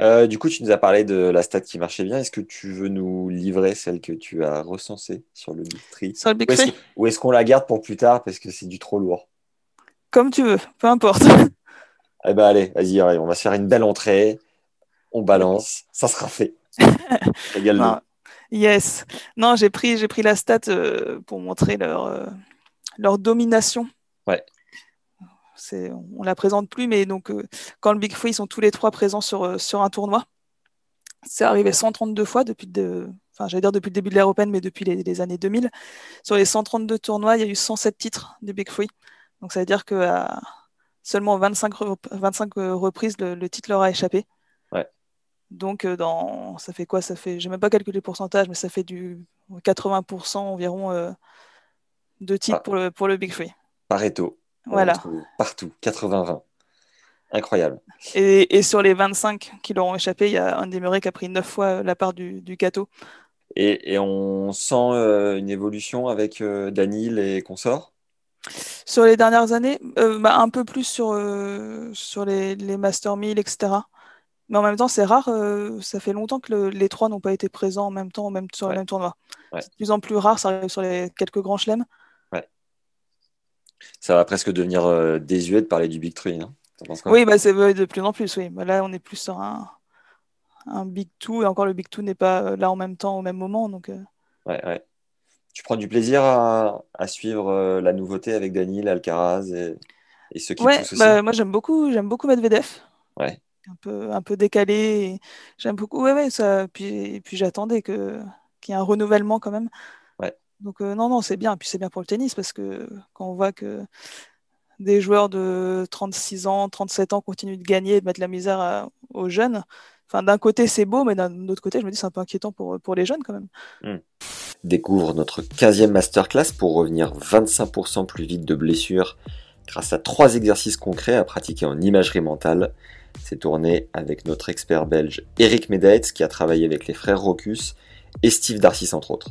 Euh, du coup, tu nous as parlé de la stat qui marchait bien. Est-ce que tu veux nous livrer celle que tu as recensée sur le Big Tree Sur le Big Ou est-ce qu'on la garde pour plus tard parce que c'est du trop lourd? Comme tu veux, peu importe. Eh ben allez, vas-y, on va se faire une belle entrée. On balance, ça sera fait. Régale-nous. Yes. Non, j'ai pris, j'ai pris la stat euh, pour montrer leur, euh, leur domination. Ouais. C'est, on la présente plus, mais donc euh, quand le Big Free, ils sont tous les trois présents sur, euh, sur un tournoi. C'est arrivé 132 fois depuis, de, enfin, j'allais dire depuis le début de l'ère européenne, mais depuis les, les années 2000. Sur les 132 tournois, il y a eu 107 titres du Big Free. Donc ça veut dire que à seulement 25, re- 25 reprises, le, le titre leur a échappé. Ouais. Donc, euh, dans, ça fait quoi? Ça fait, j'ai même pas calculé le pourcentage, mais ça fait du 80% environ euh, de titres Ah. pour le, pour le Big Free. Pareto. Voilà. Partout, 80-20. Incroyable. Et, et sur les 25 qui leur ont échappé, il y a Andy Murray qui a pris 9 fois la part du, du gâteau. Et, et on sent euh, une évolution avec euh, Danil et consorts? Sur les dernières années, euh, bah, un peu plus sur, euh, sur les, les Master 1000, etc. Mais en même temps, c'est rare. euh, ça fait longtemps que le- les trois n'ont pas été présents en même temps, en même, sur Ouais. le même tournoi. Ouais. C'est de plus en plus rare. Ça arrive sur les quelques grands chelems. Ça va presque devenir euh, désuet de parler du Big. Hein. T'en penses quoi? Oui, bah, c'est de plus en plus. Oui. Bah, là, on est plus sur un, un Big Two. Et encore, le Big Two n'est pas euh, là en même temps, au même moment. Donc, euh, Ouais, ouais. Tu prends du plaisir à, à suivre euh, la nouveauté avec Danil, Alcaraz et, et ceux qui ouais, poussent aussi? bah, moi, j'aime beaucoup, j'aime beaucoup Medvedev. Ouais. Un peu, un peu décalé. et J'aime beaucoup. Ouais, ouais, ça. Puis, puis j'attendais que, qu'il y ait un renouvellement quand même. Donc, euh, non, non, c'est bien. Puis c'est bien pour le tennis parce que quand on voit que des joueurs de 36 ans, 37 ans continuent de gagner et de mettre la misère à- aux jeunes, enfin, d'un côté, c'est beau, mais d'un autre côté, je me dis, c'est un peu inquiétant pour, les jeunes quand même. Découvre notre 15e masterclass pour revenir 25% plus vite de blessures grâce à trois exercices concrets à pratiquer en imagerie mentale. C'est tourné avec notre expert belge Eric Medaetz qui a travaillé avec les frères Rocus et Steve Darcis entre autres.